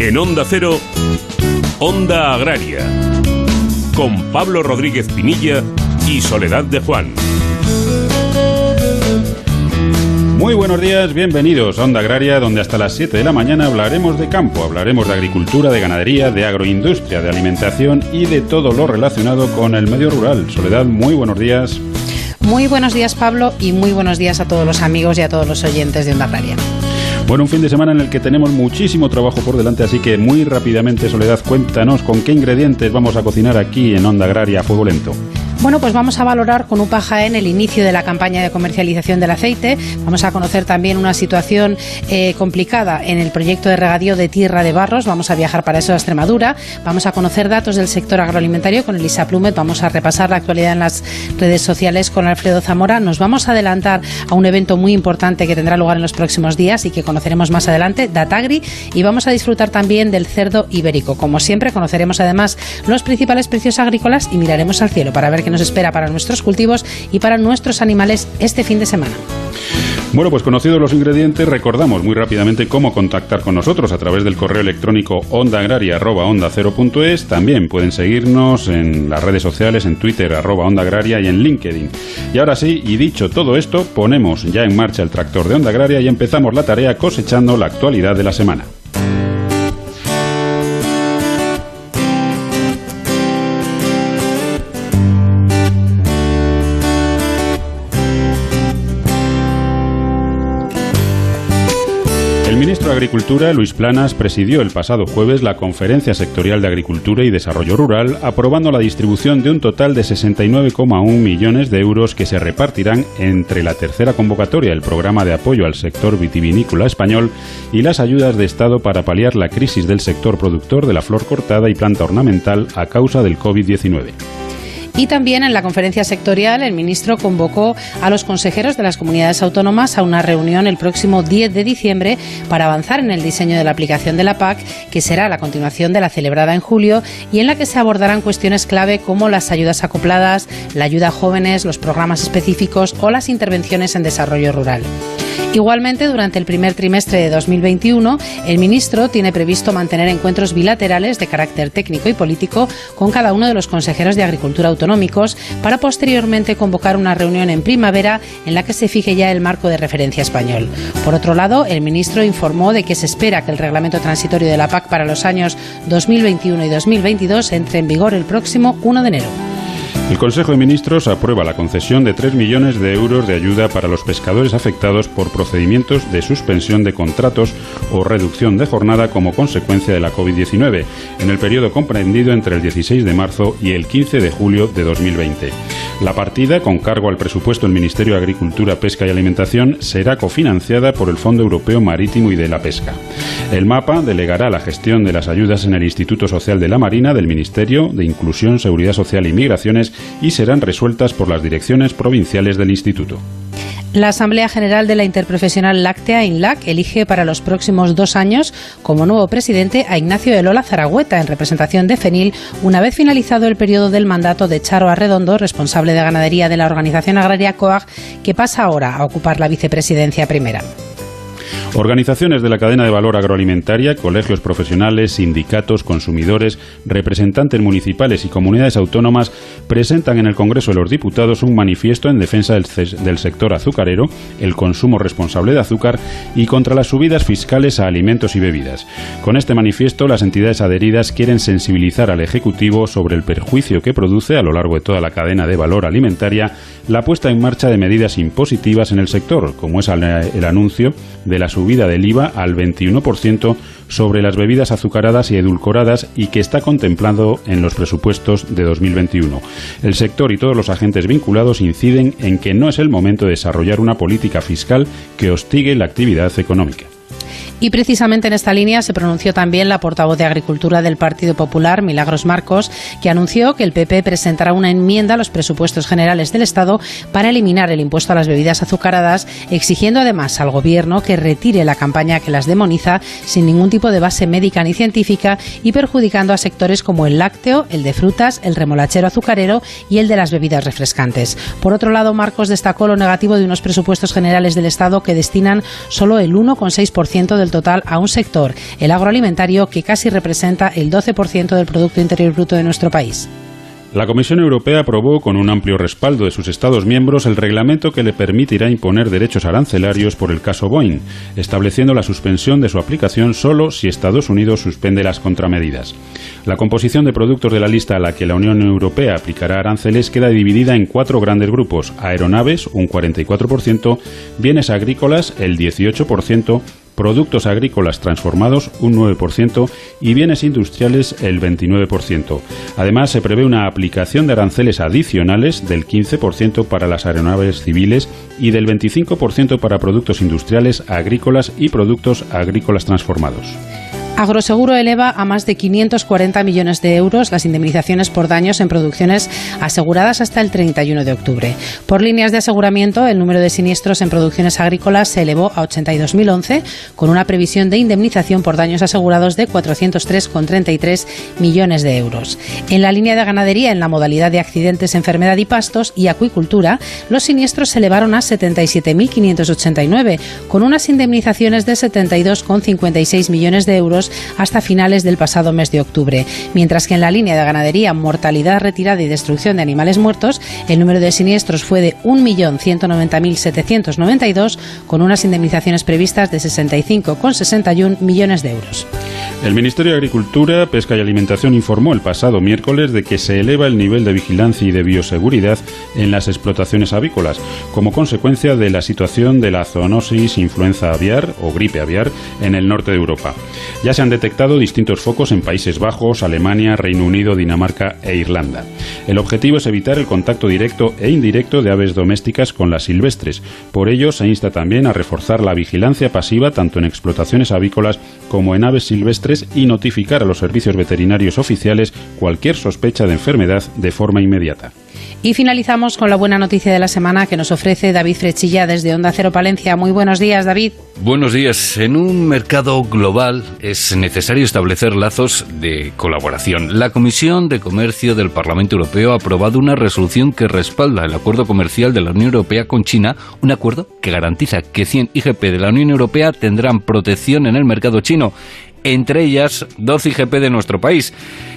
En Onda Cero, Onda Agraria, con Pablo Rodríguez Pinilla y Soledad de Juan. Muy buenos días, bienvenidos a Onda Agraria, donde hasta las 7 de la mañana hablaremos de campo, hablaremos de agricultura, de ganadería, de agroindustria, de alimentación y de todo lo relacionado con el medio rural. Soledad, muy buenos días. Muy buenos días Pablo y muy buenos días a todos los amigos y a todos los oyentes de Onda Agraria. Bueno, un fin de semana en el que tenemos muchísimo trabajo por delante, así que muy rápidamente, Soledad, cuéntanos con qué ingredientes vamos a cocinar aquí en Onda Agraria a fuego lento. Bueno, pues vamos a valorar con UPA Jaén el inicio de la campaña de comercialización del aceite. Vamos a conocer también una situación eh, complicada en el proyecto de regadío de Tierra de Barros. Vamos a viajar para eso a Extremadura. Vamos a conocer datos del sector agroalimentario con Elisa Plumet. Vamos a repasar la actualidad en las redes sociales con Alfredo Zamora. Nos vamos a adelantar a un evento muy importante que tendrá lugar en los próximos días y que conoceremos más adelante, Datagri. Y vamos a disfrutar también del cerdo ibérico. Como siempre, conoceremos además los principales precios agrícolas y miraremos al cielo para ver qué nos espera para nuestros cultivos y para nuestros animales este fin de semana. Bueno, pues conocidos los ingredientes, recordamos muy rápidamente cómo contactar con nosotros a través del correo electrónico ondaagraria.onda0.es. También pueden seguirnos en las redes sociales, en Twitter, arroba Onda Agraria y en LinkedIn. Y ahora sí, y dicho todo esto, ponemos ya en marcha el tractor de Onda Agraria y empezamos la tarea cosechando la actualidad de la semana. Agricultura, Luis Planas, presidió el pasado jueves la Conferencia Sectorial de Agricultura y Desarrollo Rural, aprobando la distribución de un total de 69,1 millones de euros que se repartirán entre la tercera convocatoria, el programa de apoyo al sector vitivinícola español, y las ayudas de Estado para paliar la crisis del sector productor de la flor cortada y planta ornamental a causa del COVID-19. Y también en la conferencia sectorial el ministro convocó a los consejeros de las comunidades autónomas a una reunión el próximo 10 de diciembre para avanzar en el diseño de la aplicación de la PAC, que será la continuación de la celebrada en julio y en la que se abordarán cuestiones clave como las ayudas acopladas, la ayuda a jóvenes, los programas específicos o las intervenciones en desarrollo rural. Igualmente, durante el primer trimestre de 2021, el ministro tiene previsto mantener encuentros bilaterales de carácter técnico y político con cada uno de los consejeros de Agricultura autonómicos para posteriormente convocar una reunión en primavera en la que se fije ya el marco de referencia español. Por otro lado, el ministro informó de que se espera que el reglamento transitorio de la PAC para los años 2021 y 2022 entre en vigor el próximo 1 de enero. El Consejo de Ministros aprueba la concesión de 3 millones de euros de ayuda para los pescadores afectados por procedimientos de suspensión de contratos o reducción de jornada como consecuencia de la COVID-19 en el periodo comprendido entre el 16 de marzo y el 15 de julio de 2020. La partida, con cargo al presupuesto del Ministerio de Agricultura, Pesca y Alimentación, será cofinanciada por el Fondo Europeo Marítimo y de la Pesca. El mapa delegará la gestión de las ayudas en el Instituto Social de la Marina del Ministerio de Inclusión, Seguridad Social y Migraciones y serán resueltas por las direcciones provinciales del Instituto. La Asamblea General de la Interprofesional Láctea, INLAC, elige para los próximos dos años como nuevo presidente a Ignacio de Lola Zaragüeta, en representación de FENIL, una vez finalizado el periodo del mandato de Charo Arredondo, responsable de ganadería de la organización agraria COAG, que pasa ahora a ocupar la vicepresidencia primera. Organizaciones de la cadena de valor agroalimentaria, colegios profesionales, sindicatos, consumidores, representantes municipales y comunidades autónomas presentan en el Congreso de los Diputados un manifiesto en defensa del, sector azucarero, el consumo responsable de azúcar y contra las subidas fiscales a alimentos y bebidas. Con este manifiesto, las entidades adheridas quieren sensibilizar al Ejecutivo sobre el perjuicio que produce a lo largo de toda la cadena de valor alimentaria la puesta en marcha de medidas impositivas en el sector, como es el anuncio de la subida del IVA al 21% sobre las bebidas azucaradas y edulcoradas y que está contemplado en los presupuestos de 2021. El sector y todos los agentes vinculados inciden en que no es el momento de desarrollar una política fiscal que hostigue la actividad económica. Y precisamente en esta línea se pronunció también la portavoz de Agricultura del Partido Popular, Milagros Marcos, que anunció que el PP presentará una enmienda a los presupuestos generales del Estado para eliminar el impuesto a las bebidas azucaradas, exigiendo además al Gobierno que retire la campaña que las demoniza sin ningún tipo de base médica ni científica y perjudicando a sectores como el lácteo, el de frutas, el remolachero azucarero y el de las bebidas refrescantes. Por otro lado, Marcos destacó lo negativo de unos presupuestos generales del Estado que destinan solo el 1,6% 10% del total a un sector, el agroalimentario, que casi representa el 12% del Producto Interior Bruto de nuestro país. La Comisión Europea aprobó con un amplio respaldo de sus Estados miembros el reglamento que le permitirá imponer derechos arancelarios por el caso Boeing, estableciendo la suspensión de su aplicación solo si Estados Unidos suspende las contramedidas. La composición de productos de la lista a la que la Unión Europea aplicará aranceles queda dividida en cuatro grandes grupos: aeronaves, un 44%, bienes agrícolas, el 18%, productos agrícolas transformados un 9% y bienes industriales el 29%. Además, se prevé una aplicación de aranceles adicionales del 15% para las aeronaves civiles y del 25% para productos industriales, agrícolas y productos agrícolas transformados. Agroseguro eleva a más de 540 millones de euros las indemnizaciones por daños en producciones aseguradas hasta el 31 de octubre. Por líneas de aseguramiento, el número de siniestros en producciones agrícolas se elevó a 82.011, con una previsión de indemnización por daños asegurados de 403,33 millones de euros. En la línea de ganadería, en la modalidad de accidentes, enfermedad y pastos y acuicultura, los siniestros se elevaron a 77.589, con unas indemnizaciones de 72,56 millones de euros hasta finales del pasado mes de octubre, mientras que en la línea de ganadería, mortalidad, retirada y destrucción de animales muertos, el número de siniestros fue de 1.190.792, con unas indemnizaciones previstas de 65,61 millones de euros. El Ministerio de Agricultura, Pesca y Alimentación informó el pasado miércoles de que se eleva el nivel de vigilancia y de bioseguridad en las explotaciones avícolas, como consecuencia de la situación de la zoonosis influenza aviar o gripe aviar en el norte de Europa. Ya se han detectado distintos focos en Países Bajos, Alemania, Reino Unido, Dinamarca e Irlanda. El objetivo es evitar el contacto directo e indirecto de aves domésticas con las silvestres. Por ello, se insta también a reforzar la vigilancia pasiva tanto en explotaciones avícolas como en aves silvestres y notificar a los servicios veterinarios oficiales cualquier sospecha de enfermedad de forma inmediata. Y finalizamos con la buena noticia de la semana que nos ofrece David Frechilla desde Onda Cero Palencia. Muy buenos días, David. Buenos días. En un mercado global es necesario establecer lazos de colaboración. La Comisión de Comercio del Parlamento Europeo ha aprobado una resolución que respalda el acuerdo comercial de la Unión Europea con China, un acuerdo que garantiza que 100 IGP de la Unión Europea tendrán protección en el mercado chino entre ellas 12 IGP de nuestro país.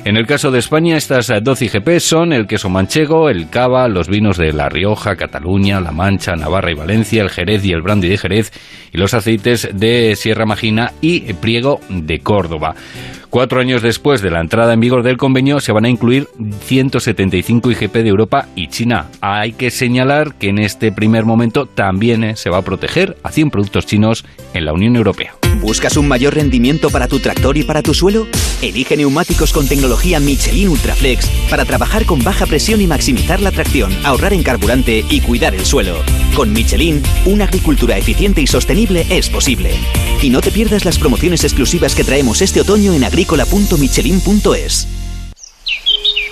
En el caso de España, estas 12 IGP son el queso manchego, el cava, los vinos de La Rioja, Cataluña, La Mancha, Navarra y Valencia, el Jerez y el brandy de Jerez, y los aceites de Sierra Magina y Priego de Córdoba. Cuatro años después de la entrada en vigor del convenio se van a incluir 175 IGP de Europa y China. Hay que señalar que en este primer momento también eh, se va a proteger a 100 productos chinos en la Unión Europea. ¿Buscas un mayor rendimiento para tu tractor y para tu suelo? Elige neumáticos con tecnología Michelin Ultraflex para trabajar con baja presión y maximizar la tracción, ahorrar en carburante y cuidar el suelo. Con Michelin, una agricultura eficiente y sostenible es posible. Y no te pierdas las promociones exclusivas que traemos este otoño en agrícola.michelin.es.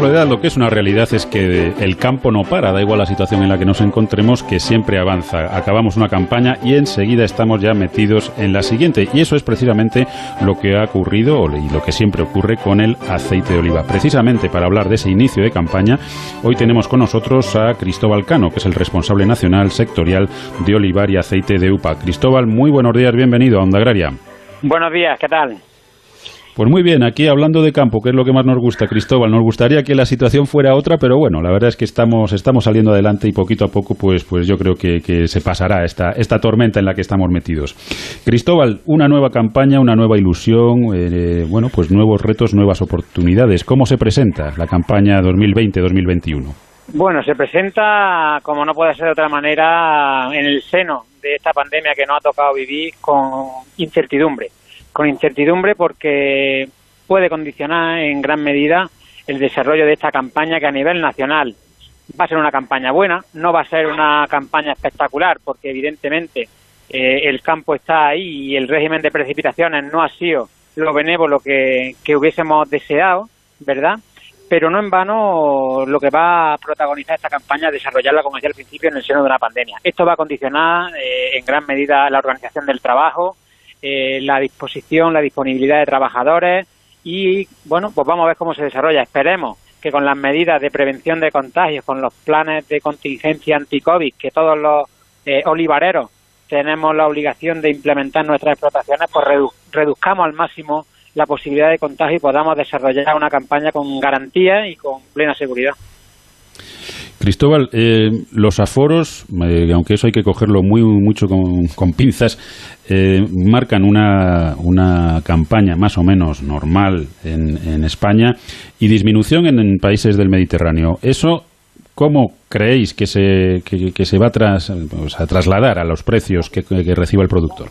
Soledad, lo que es una realidad es que el campo no para, da igual la situación en la que nos encontremos, que siempre avanza. Acabamos una campaña y enseguida estamos ya metidos en la siguiente. Y eso es precisamente lo que ha ocurrido y lo que siempre ocurre con el aceite de oliva. Precisamente para hablar de ese inicio de campaña, hoy tenemos con nosotros a Cristóbal Cano, que es el responsable nacional sectorial de olivar y aceite de UPA. Cristóbal, muy buenos días, bienvenido a Onda Agraria. Buenos días, ¿qué tal? Pues muy bien, aquí hablando de campo, que es lo que más nos gusta, Cristóbal. Nos gustaría que la situación fuera otra, pero bueno, la verdad es que estamos, estamos saliendo adelante y poquito a poco, pues, pues yo creo que, se pasará esta, esta tormenta en la que estamos metidos. Cristóbal, una nueva campaña, una nueva ilusión, eh, bueno, pues nuevos retos, nuevas oportunidades. ¿Cómo se presenta la campaña 2020-2021? Bueno, se presenta, como no puede ser de otra manera, en el seno de esta pandemia que nos ha tocado vivir con incertidumbre con incertidumbre porque puede condicionar en gran medida el desarrollo de esta campaña que a nivel nacional Va a ser una campaña buena, no va a ser una campaña espectacular, porque evidentemente eh, el campo está ahí y el régimen de precipitaciones no ha sido lo benévolo que, que hubiésemos deseado, ¿verdad? pero no en vano lo que va a protagonizar esta campaña es desarrollarla, como decía al principio, en el seno de una pandemia. Esto va a condicionar eh, en gran medida la organización del trabajo, eh, la disposición, la disponibilidad de trabajadores y, bueno, pues vamos a ver cómo se desarrolla. Esperemos que con las medidas de prevención de contagios, con los planes de contingencia anti-COVID que todos los eh, olivareros tenemos la obligación de implementar nuestras explotaciones, pues reduzcamos al máximo la posibilidad de contagio y podamos desarrollar una campaña con garantía y con plena seguridad. Cristóbal, eh, los aforos, eh, aunque eso hay que cogerlo muy mucho con, pinzas, eh, marcan una, una, campaña más o menos normal en, en España y disminución en, países del Mediterráneo. Eso ¿Cómo creéis que se, que, se va a, tras, a trasladar a los precios que, reciba el productor?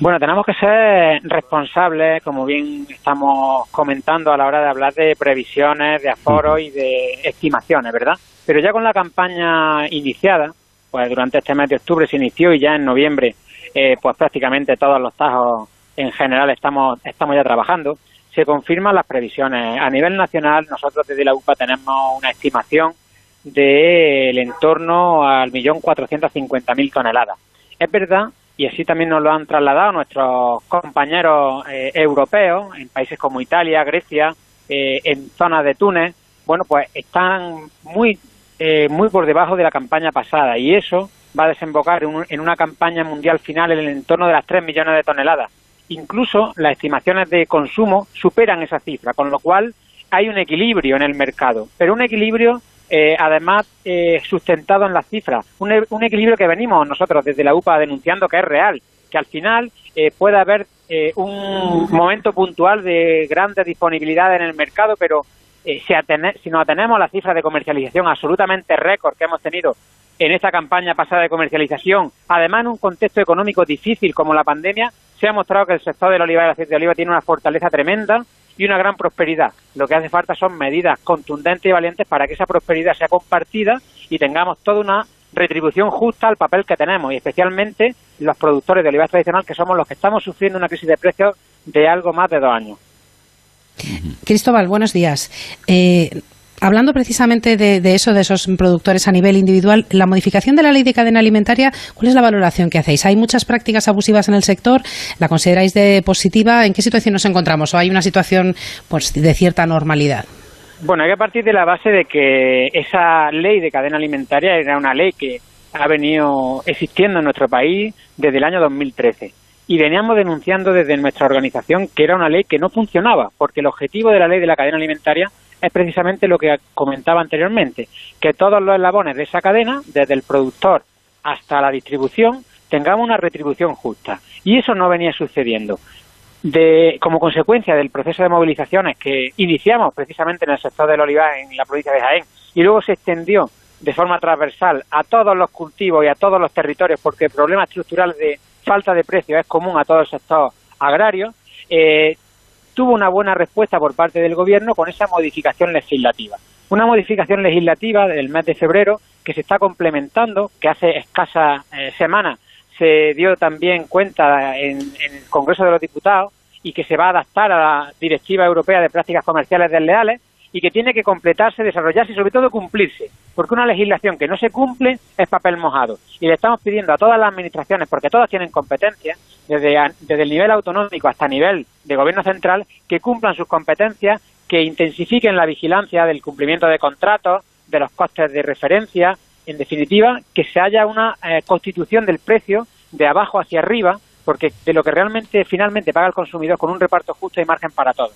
Bueno, tenemos que ser responsables, como bien estamos comentando a la hora de hablar de previsiones, de aforo y de estimaciones, ¿verdad? Pero ya con la campaña iniciada, pues durante este mes de octubre se inició y ya en noviembre, eh, pues prácticamente todos los tajos en general estamos, estamos ya trabajando, se confirman las previsiones. A nivel nacional, nosotros desde la UPA tenemos una estimación del entorno al millón cuatrocientos cincuenta mil toneladas. Es verdad, y así también nos lo han trasladado nuestros compañeros eh, europeos en países como Italia, Grecia, eh, en zonas de Túnez, bueno, pues están muy, eh, muy por debajo de la campaña pasada y eso va a desembocar en, una campaña mundial final en el entorno de las 3 millones de toneladas. Incluso las estimaciones de consumo superan esa cifra, con lo cual hay un equilibrio en el mercado, pero un equilibrio eh, además eh, sustentado en las cifras. Un, un, equilibrio que venimos nosotros desde la UPA denunciando que es real, que al final eh, puede haber un momento puntual de grande disponibilidad en el mercado, pero si, si nos atenemos a las cifras de comercialización absolutamente récord que hemos tenido en esta campaña pasada de comercialización, además en un contexto económico difícil como la pandemia, se ha mostrado que el sector del oliva y el aceite de oliva tiene una fortaleza tremenda una gran prosperidad. Lo que hace falta son medidas contundentes y valientes para que esa prosperidad sea compartida y tengamos toda una retribución justa al papel que tenemos y especialmente los productores de oliva tradicional que somos los que estamos sufriendo una crisis de precios de algo más de dos años. Cristóbal, buenos días. Eh, hablando precisamente de, eso, de esos productores a nivel individual, la modificación de la ley de cadena alimentaria, ¿cuál es la valoración que hacéis? ¿Hay muchas prácticas abusivas en el sector? ¿La consideráis de positiva? ¿En qué situación nos encontramos? ¿O hay una situación pues, de cierta normalidad? Bueno, hay que partir de la base de que esa ley de cadena alimentaria era una ley que ha venido existiendo en nuestro país desde el año 2013 y veníamos denunciando desde nuestra organización que era una ley que no funcionaba, porque el objetivo de la ley de la cadena alimentaria es precisamente lo que comentaba anteriormente, que todos los eslabones de esa cadena, desde el productor hasta la distribución, tengamos una retribución justa. Y eso no venía sucediendo. De, como consecuencia del proceso de movilizaciones que iniciamos precisamente en el sector del olivar en la provincia de Jaén y luego se extendió de forma transversal a todos los cultivos y a todos los territorios porque el problema estructural de falta de precio es común a todo el sector agrario, eh, tuvo una buena respuesta por parte del Gobierno con esa modificación legislativa. Una modificación legislativa del mes de febrero que se está complementando, que hace escasas eh, semanas se dio también cuenta en, en, el Congreso de los Diputados y que se va a adaptar a la Directiva Europea de Prácticas Comerciales Desleales y que tiene que completarse, desarrollarse y sobre todo cumplirse, porque una legislación que no se cumple es papel mojado. Y le estamos pidiendo a todas las administraciones, porque todas tienen competencias, desde, desde el nivel autonómico hasta el nivel de gobierno central, que cumplan sus competencias, que intensifiquen la vigilancia del cumplimiento de contratos, de los costes de referencia, en definitiva, que se haya una eh, constitución del precio de abajo hacia arriba, porque de lo que realmente finalmente paga el consumidor con un reparto justo y margen para todos.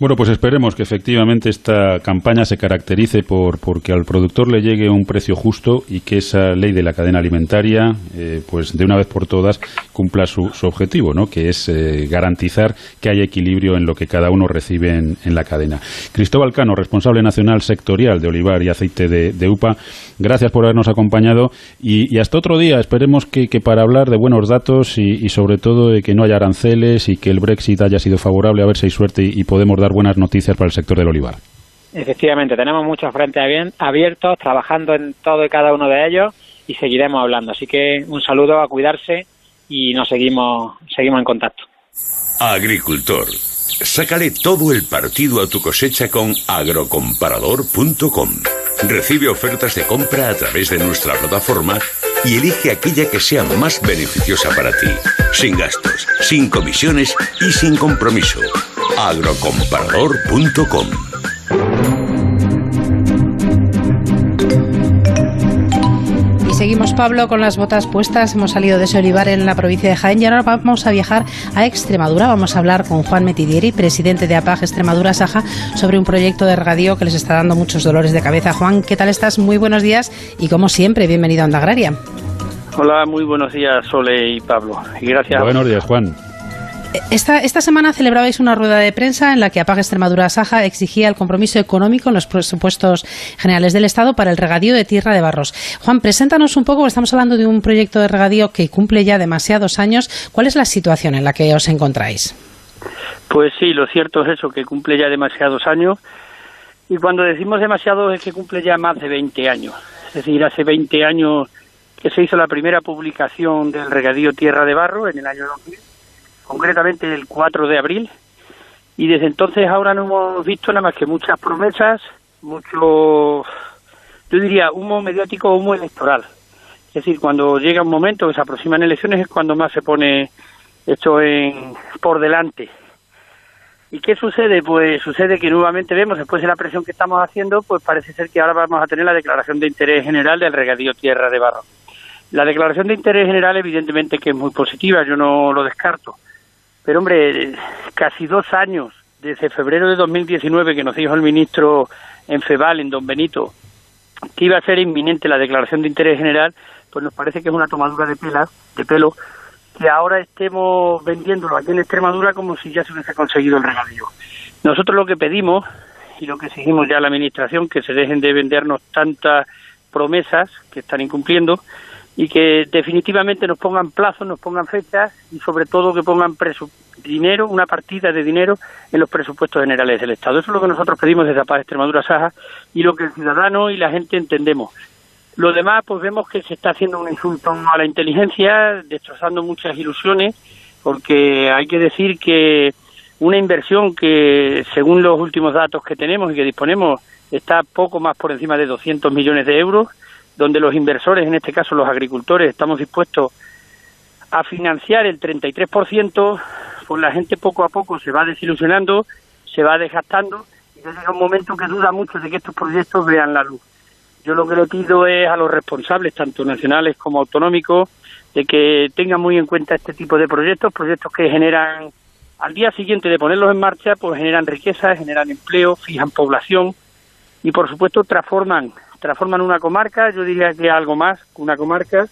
Bueno, pues esperemos que efectivamente esta campaña se caracterice por porque al productor le llegue un precio justo y que esa ley de la cadena alimentaria, eh, pues de una vez por todas cumpla su, objetivo, ¿no? Que es eh, garantizar que haya equilibrio en lo que cada uno recibe en, la cadena. Cristóbal Cano, responsable nacional sectorial de olivar y aceite de, UPA, gracias por habernos acompañado y, hasta otro día. Esperemos que, para hablar de buenos datos y, sobre todo de que no haya aranceles y que el Brexit haya sido favorable, a ver si hay suerte y podemos dar buenas noticias para el sector del olivar. efectivamente, tenemos muchos frentes abiertos, trabajando en todo y cada uno de ellos y seguiremos hablando. Así que un saludo, a cuidarse y nos seguimos, seguimos en contacto. Agricultor, sácale todo el partido a tu cosecha con agrocomparador.com. Recibe ofertas de compra a través de nuestra plataforma y elige aquella que sea más beneficiosa para ti, sin gastos, sin comisiones y sin compromiso. agrocomparador.com seguimos, Pablo, con las botas puestas. Hemos salido de ese olivar en la provincia de Jaén y ahora vamos a viajar a Extremadura. Vamos a hablar con Juan Metidieri, presidente de APAG Extremadura Saja, sobre un proyecto de regadío que les está dando muchos dolores de cabeza. Juan, ¿qué tal estás? Muy buenos días y, como siempre, bienvenido a Onda Agraria. Hola, muy buenos días, Sole y Pablo. Y gracias. Buenos días, Juan. Esta, esta semana celebrabais una rueda de prensa en la que Apaga Extremadura Saja exigía el compromiso económico en los presupuestos generales del Estado para el regadío de tierra de barros. Juan, preséntanos un poco, estamos hablando de un proyecto de regadío que cumple ya demasiados años. ¿Cuál es la situación en la que os encontráis? Pues sí, lo cierto es eso, que cumple ya demasiados años. Y cuando decimos demasiado es que cumple ya más de 20 años. Es decir, hace 20 años que se hizo la primera publicación del regadío Tierra de Barro en el año 2000 concretamente el 4 de abril, y desde entonces ahora no hemos visto nada más que muchas promesas, mucho, yo diría, humo mediático, humo electoral. Es decir, cuando llega un momento que se aproximan elecciones es cuando más se pone esto en, por delante. ¿Y qué sucede? Pues sucede que nuevamente vemos, después de la presión que estamos haciendo, pues parece ser que ahora vamos a tener la declaración de interés general del regadío Tierra de Barro. La declaración de interés general evidentemente que es muy positiva, yo no lo descarto. Pero hombre, casi dos años, desde febrero de 2019 que nos dijo el ministro en FEBAL, en Don Benito, que iba a ser inminente la declaración de interés general, pues nos parece que es una tomadura de pelas, de pelo, que ahora estemos vendiéndolo aquí en Extremadura como si ya se hubiese conseguido el regadío. Nosotros lo que pedimos y lo que exigimos ya a la Administración, que se dejen de vendernos tantas promesas que están incumpliendo, y que definitivamente nos pongan plazos, nos pongan fechas y sobre todo que pongan dinero, una partida de dinero en los presupuestos generales del Estado. Eso es lo que nosotros pedimos desde Paz Extremadura Saja y lo que el ciudadano y la gente entendemos. Lo demás, pues vemos que se está haciendo un insulto a la inteligencia, destrozando muchas ilusiones, porque hay que decir que una inversión que, según los últimos datos que tenemos y que disponemos, está poco más por encima de 200 millones de euros, donde los inversores, en este caso los agricultores, estamos dispuestos a financiar el 33%, pues la gente poco a poco se va desilusionando, se va desgastando y llega un momento que duda mucho de que estos proyectos vean la luz. Yo lo que le pido es a los responsables, tanto nacionales como autonómicos, de que tengan muy en cuenta este tipo de proyectos, proyectos que generan, al día siguiente de ponerlos en marcha, pues generan riqueza, generan empleo, fijan población y por supuesto transforman transforman una comarca, yo diría que algo más una comarca,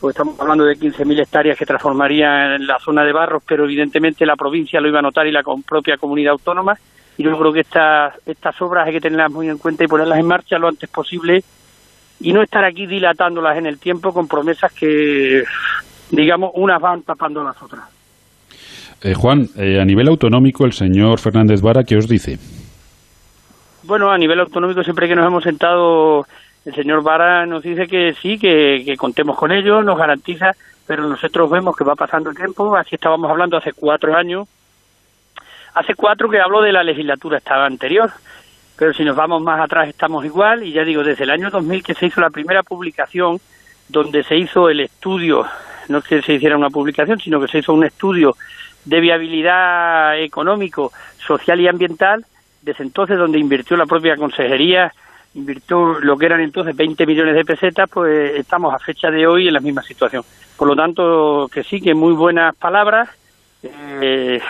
pues estamos hablando de 15.000 hectáreas que transformaría en la zona de Barros, pero evidentemente la provincia lo iba a notar y la propia comunidad autónoma. Y yo creo que estas, estas obras hay que tenerlas muy en cuenta y ponerlas en marcha lo antes posible y no estar aquí dilatándolas en el tiempo con promesas que, digamos, unas van tapando las otras. Eh, Juan, eh, a nivel autonómico, el señor Fernández Vara, ¿qué os dice? Bueno, a nivel autonómico, siempre que nos hemos sentado, el señor Vara nos dice que sí, que, contemos con ellos, nos garantiza, pero nosotros vemos que va pasando el tiempo, así estábamos hablando hace cuatro años. Hace cuatro que hablo de la legislatura estaba anterior, pero si nos vamos más atrás estamos igual, y ya digo, desde el año 2000 que se hizo la primera publicación, donde se hizo el estudio, no es que se hiciera una publicación, sino que se hizo un estudio de viabilidad económico, social y ambiental, desde entonces donde invirtió la propia consejería, invirtió lo que eran entonces 20 millones de pesetas, pues estamos a fecha de hoy en la misma situación. Por lo tanto, que sí, que muy buenas palabras, eh,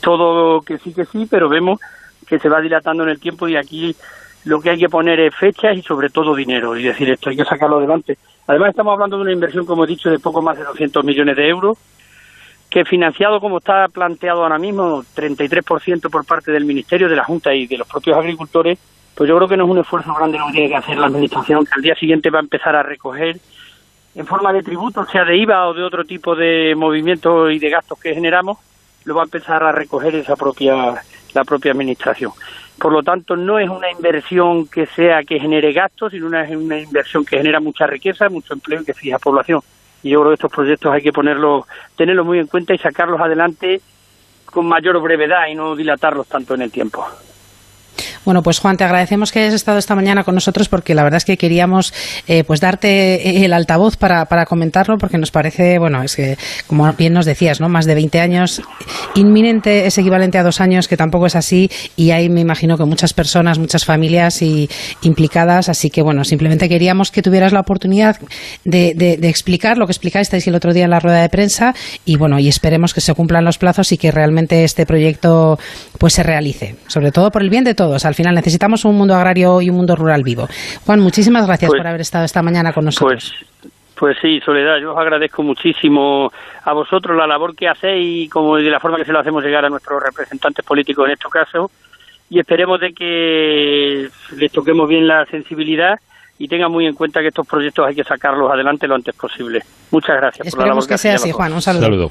todo que sí, que sí, pero vemos que se va dilatando en el tiempo y aquí lo que hay que poner es fechas y sobre todo dinero. Y decir, esto hay que sacarlo adelante. Además, estamos hablando de una inversión, como he dicho, de poco más de 200 millones de euros que financiado como está planteado ahora mismo, 33% por parte del Ministerio, de la Junta y de los propios agricultores, pues yo creo que no es un esfuerzo grande lo que tiene que hacer la Administración, que al día siguiente va a empezar a recoger en forma de tributo, sea de IVA o de otro tipo de movimientos y de gastos que generamos, lo va a empezar a recoger esa propia la propia Administración. Por lo tanto, no es una inversión que sea que genere gastos, sino una, una inversión que genera mucha riqueza, mucho empleo y que fija población. Y yo creo que estos proyectos hay que ponerlos, tenerlos muy en cuenta y sacarlos adelante con mayor brevedad y no dilatarlos tanto en el tiempo. Bueno, pues Juan, te agradecemos que hayas estado esta mañana con nosotros porque la verdad es que queríamos eh, pues darte el altavoz para, para comentarlo porque nos parece, bueno, es que como bien nos decías, ¿no? Más de 20 años, inminente es equivalente a dos años, que tampoco es así y hay, me imagino que muchas personas, muchas familias y, implicadas, así que bueno, simplemente queríamos que tuvieras la oportunidad de, de, explicar lo que explicasteis el otro día en la rueda de prensa y bueno, y esperemos que se cumplan los plazos y que realmente este proyecto pues se realice, sobre todo por el bien de todos al final necesitamos un mundo agrario y un mundo rural vivo. Juan, muchísimas gracias pues por haber estado esta mañana con nosotros. Pues, pues sí, Soledad, yo os agradezco muchísimo a vosotros la labor que hacéis y como de la forma que se lo hacemos llegar a nuestros representantes políticos en estos casos y esperemos de que les toquemos bien la sensibilidad y tengan muy en cuenta que estos proyectos hay que sacarlos adelante lo antes posible. Muchas gracias. Esperemos que, sea así, Juan. Un saludo.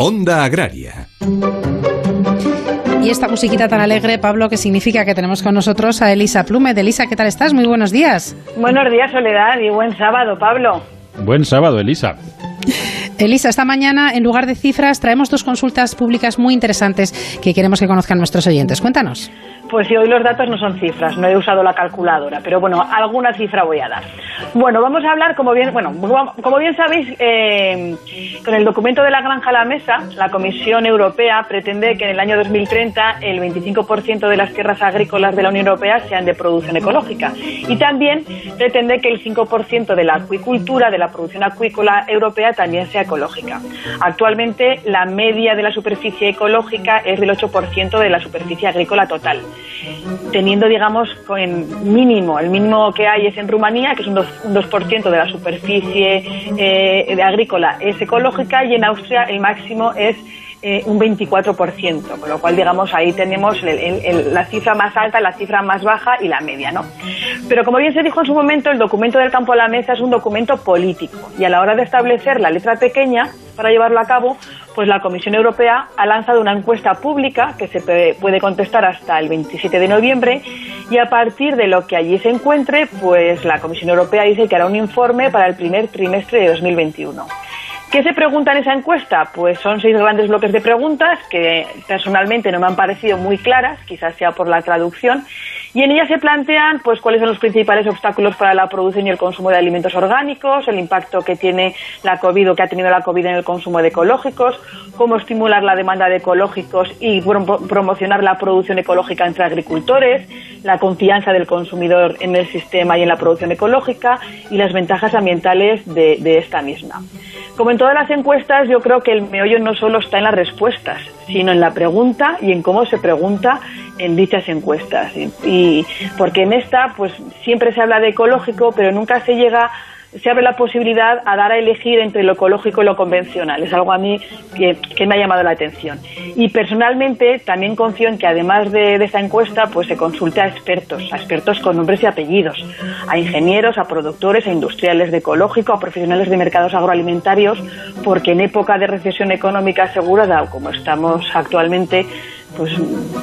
Onda Agraria. Y esta musiquita tan alegre, Pablo, que significa que tenemos con nosotros a Elisa Plume. De Elisa, ¿qué tal estás? Muy buenos días. Buenos días, Soledad, y buen sábado, Pablo. Buen sábado, Elisa. Elisa, esta mañana, en lugar de cifras, traemos dos consultas públicas muy interesantes que queremos que conozcan nuestros oyentes. Cuéntanos. Pues si hoy los datos no son cifras, no he usado la calculadora, pero bueno, alguna cifra voy a dar. Bueno, vamos a hablar, como bien, bueno, como bien sabéis, eh, con el documento de la granja a la mesa, la Comisión Europea pretende que en el año 2030 el 25% de las tierras agrícolas de la Unión Europea sean de producción ecológica y también pretende que el 5% de la acuicultura, de la producción acuícola europea también sea ecológica. Actualmente la media de la superficie ecológica es del 8% de la superficie agrícola total teniendo, digamos, en mínimo, el mínimo que hay es en Rumanía, que es un 2%, de la superficie eh, agrícola es ecológica, y en Austria el máximo es eh, un 24%, con lo cual, digamos, ahí tenemos la cifra más alta, la cifra más baja y la media, ¿no? Pero como bien se dijo en su momento, el documento del campo a la mesa es un documento político y a la hora de establecer la letra pequeña para llevarlo a cabo, pues la Comisión Europea ha lanzado una encuesta pública que se puede contestar hasta el 27 de noviembre y a partir de lo que allí se encuentre, pues la Comisión Europea dice que hará un informe para el primer trimestre de 2021. ¿Qué se pregunta en esa encuesta? Pues son seis grandes bloques de preguntas que personalmente no me han parecido muy claras, quizás sea por la traducción, y en ellas se plantean pues cuáles son los principales obstáculos para la producción y el consumo de alimentos orgánicos, el impacto que tiene la COVID que ha tenido la COVID en el consumo de ecológicos, cómo estimular la demanda de ecológicos y promocionar la producción ecológica entre agricultores, la confianza del consumidor en el sistema y en la producción ecológica y las ventajas ambientales de, de esta misma. Como en todas las encuestas, yo creo que el meollo no solo está en las respuestas, sino en la pregunta y en cómo se pregunta en dichas encuestas. Y, porque en esta, pues siempre se habla de ecológico, pero nunca se llega se abre la posibilidad a dar a elegir entre lo ecológico y lo convencional. Es algo a mí que, me ha llamado la atención. Y personalmente también confío en que además de, de, esta encuesta, pues se consulte a expertos, a expertos con nombres y apellidos, a ingenieros, a productores, a industriales de ecológico, a profesionales de mercados agroalimentarios, porque en época de recesión económica asegurada, como estamos actualmente, pues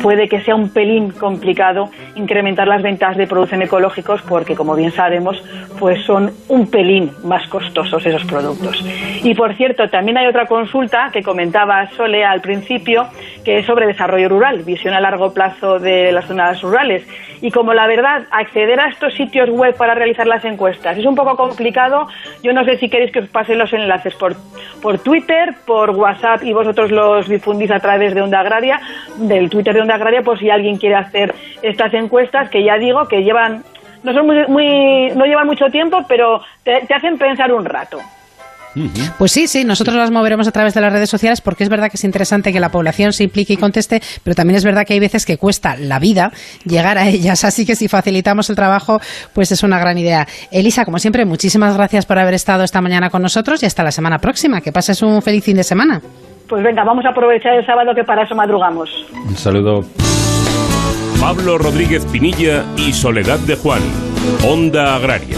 puede que sea un pelín complicado incrementar las ventas de producción ecológicos porque, como bien sabemos, pues son un pelín más costosos esos productos. Y por cierto, también hay otra consulta que comentaba Sole al principio, que es sobre desarrollo rural, visión a largo plazo de las zonas rurales. Y como la verdad, acceder a estos sitios web para realizar las encuestas es un poco complicado, yo no sé si queréis que os pase los enlaces por, por Twitter, por WhatsApp y vosotros los difundís a través de Onda Agraria, del Twitter de Onda Agraria, por si alguien quiere hacer estas encuestas, que ya digo que llevan, no son muy, no llevan mucho tiempo, pero te, hacen pensar un rato. Pues sí, sí, nosotros las moveremos a través de las redes sociales porque es verdad que es interesante que la población se implique y conteste, pero también es verdad que hay veces que cuesta la vida llegar a ellas, así que si facilitamos el trabajo, pues es una gran idea. Elisa, como siempre, muchísimas gracias por haber estado esta mañana con nosotros y hasta la semana próxima. Que pases un feliz fin de semana. Pues venga, vamos a aprovechar el sábado que para eso madrugamos. Un saludo. Pablo Rodríguez Pinilla y Soledad de Juan, Onda Agraria.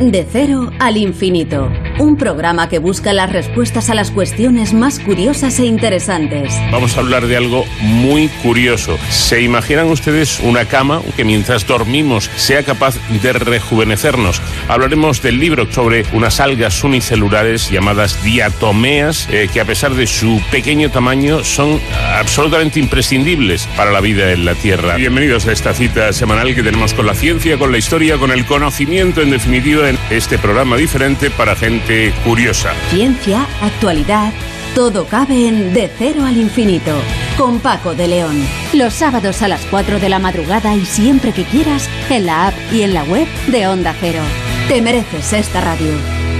De cero al infinito. Un programa que busca las respuestas a las cuestiones más curiosas e interesantes. Vamos a hablar de algo muy curioso. ¿Se imaginan ustedes una cama que mientras dormimos sea capaz de rejuvenecernos? Hablaremos del libro sobre unas algas unicelulares llamadas diatomeas eh, que a pesar de su pequeño tamaño son absolutamente imprescindibles para la vida en la Tierra. Bienvenidos a esta cita semanal que tenemos con la ciencia, con la historia, con el conocimiento en definitiva en este programa diferente para gente curiosa. Ciencia, actualidad, todo cabe en De Cero al Infinito, con Paco de León. Los sábados a las 4 de la madrugada y siempre que quieras, en la app y en la web de Onda Cero. Te mereces esta radio.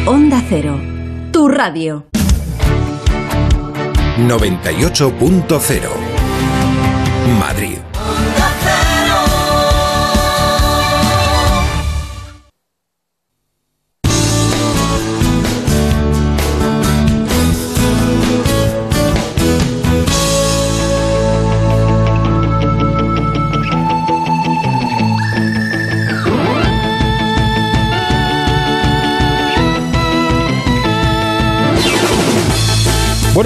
Onda Cero, tu radio. 98.0 Madrid.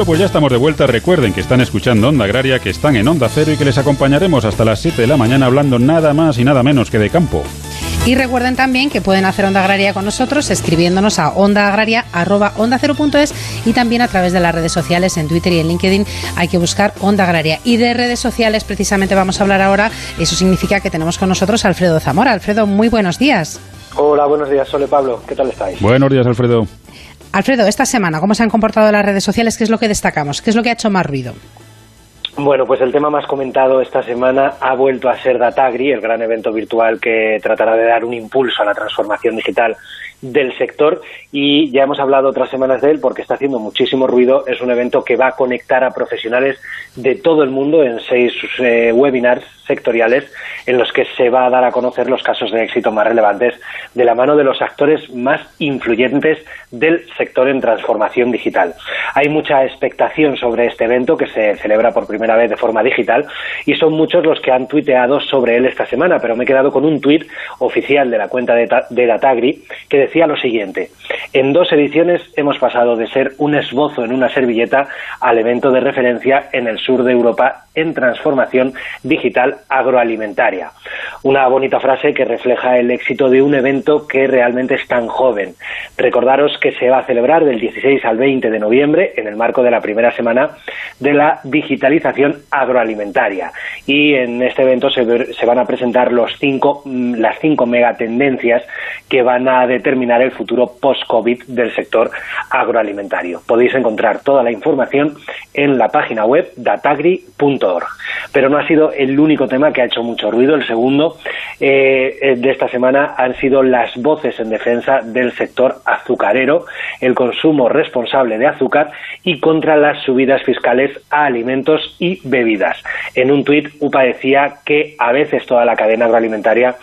Pues ya estamos de vuelta. Recuerden que están escuchando Onda Agraria, que están en Onda Cero y que les acompañaremos hasta las 7 de la mañana hablando nada más y nada menos que de campo. Y recuerden también que pueden hacer Onda Agraria con nosotros escribiéndonos a ondaagraria.onda0.es y también a través de las redes sociales en Twitter y en LinkedIn hay que buscar Onda Agraria. Y de redes sociales precisamente vamos a hablar ahora. Eso significa que tenemos con nosotros a Alfredo Zamora. Alfredo, muy buenos días. Hola, buenos días, Sole Pablo. ¿Qué tal estáis? Buenos días, Alfredo. Alfredo, esta semana, ¿cómo se han comportado las redes sociales? ¿Qué es lo que destacamos? ¿Qué es lo que ha hecho más ruido? Bueno, pues el tema más comentado esta semana ha vuelto a ser Datagri, el gran evento virtual que tratará de dar un impulso a la transformación digital del sector y ya hemos hablado otras semanas de él porque está haciendo muchísimo ruido. Es un evento que va a conectar a profesionales de todo el mundo en seis eh, webinars sectoriales en los que se va a dar a conocer los casos de éxito más relevantes de la mano de los actores más influyentes del sector en transformación digital. Hay mucha expectación sobre este evento que se celebra por primera vez de forma digital y son muchos los que han tuiteado sobre él esta semana, pero me he quedado con un tuit oficial de la cuenta de, de Datagri que decía lo siguiente. En dos ediciones hemos pasado de ser un esbozo en una servilleta al evento de referencia en el sur de Europa en transformación digital agroalimentaria. Una bonita frase que refleja el éxito de un evento que realmente es tan joven. Recordaros que se va a celebrar del 16 al 20 de noviembre en el marco de la primera semana de la digitalización agroalimentaria. Y en este evento se, van a presentar los cinco, mm, las cinco megatendencias que van a determinar el futuro post-COVID del sector agroalimentario. Podéis encontrar toda la información en la página web datagri.org. Pero no ha sido el único tema que ha hecho mucho ruido. El segundo eh, eh, de esta semana han sido las voces en defensa del sector azucarero, el consumo responsable de azúcar y contra las subidas fiscales a alimentos y bebidas. En un tuit, UPA decía que a veces toda la cadena agroalimentaria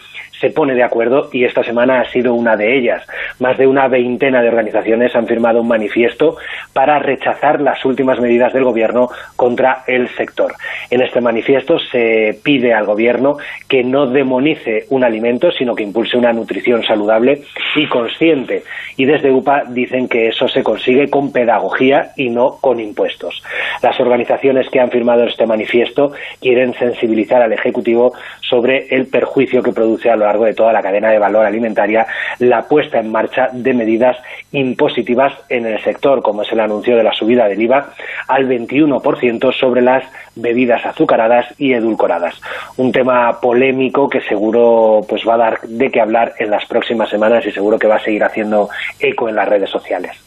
se pone de acuerdo y esta semana ha sido una de ellas. Más de una veintena de organizaciones han firmado un manifiesto para rechazar las últimas medidas del Gobierno contra el sector. En este manifiesto se pide al Gobierno que no demonice un alimento, sino que impulse una nutrición saludable y consciente. Y desde UPA dicen que eso se consigue con pedagogía y no con impuestos. Las organizaciones que han firmado este manifiesto quieren sensibilizar al Ejecutivo sobre el perjuicio que produce a lo de toda la cadena de valor alimentaria la puesta en marcha de medidas impositivas en el sector, como es el anuncio de la subida del IVA al 21% sobre las bebidas azucaradas y edulcoradas. Un tema polémico que seguro pues va a dar de qué hablar en las próximas semanas y seguro que va a seguir haciendo eco en las redes sociales.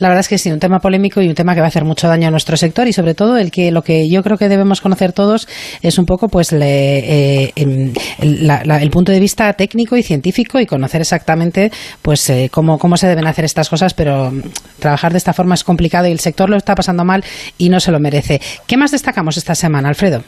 La verdad es que sí, un tema polémico y un tema que va a hacer mucho daño a nuestro sector y sobre todo el que lo que yo creo que debemos conocer todos es un poco pues eh, em, el punto de vista técnico y científico y conocer exactamente pues eh, cómo, cómo se deben hacer estas cosas, pero mm, trabajar de esta forma es complicado y el sector lo está pasando mal y no se lo merece. ¿Qué más destacamos esta semana, Alfredo?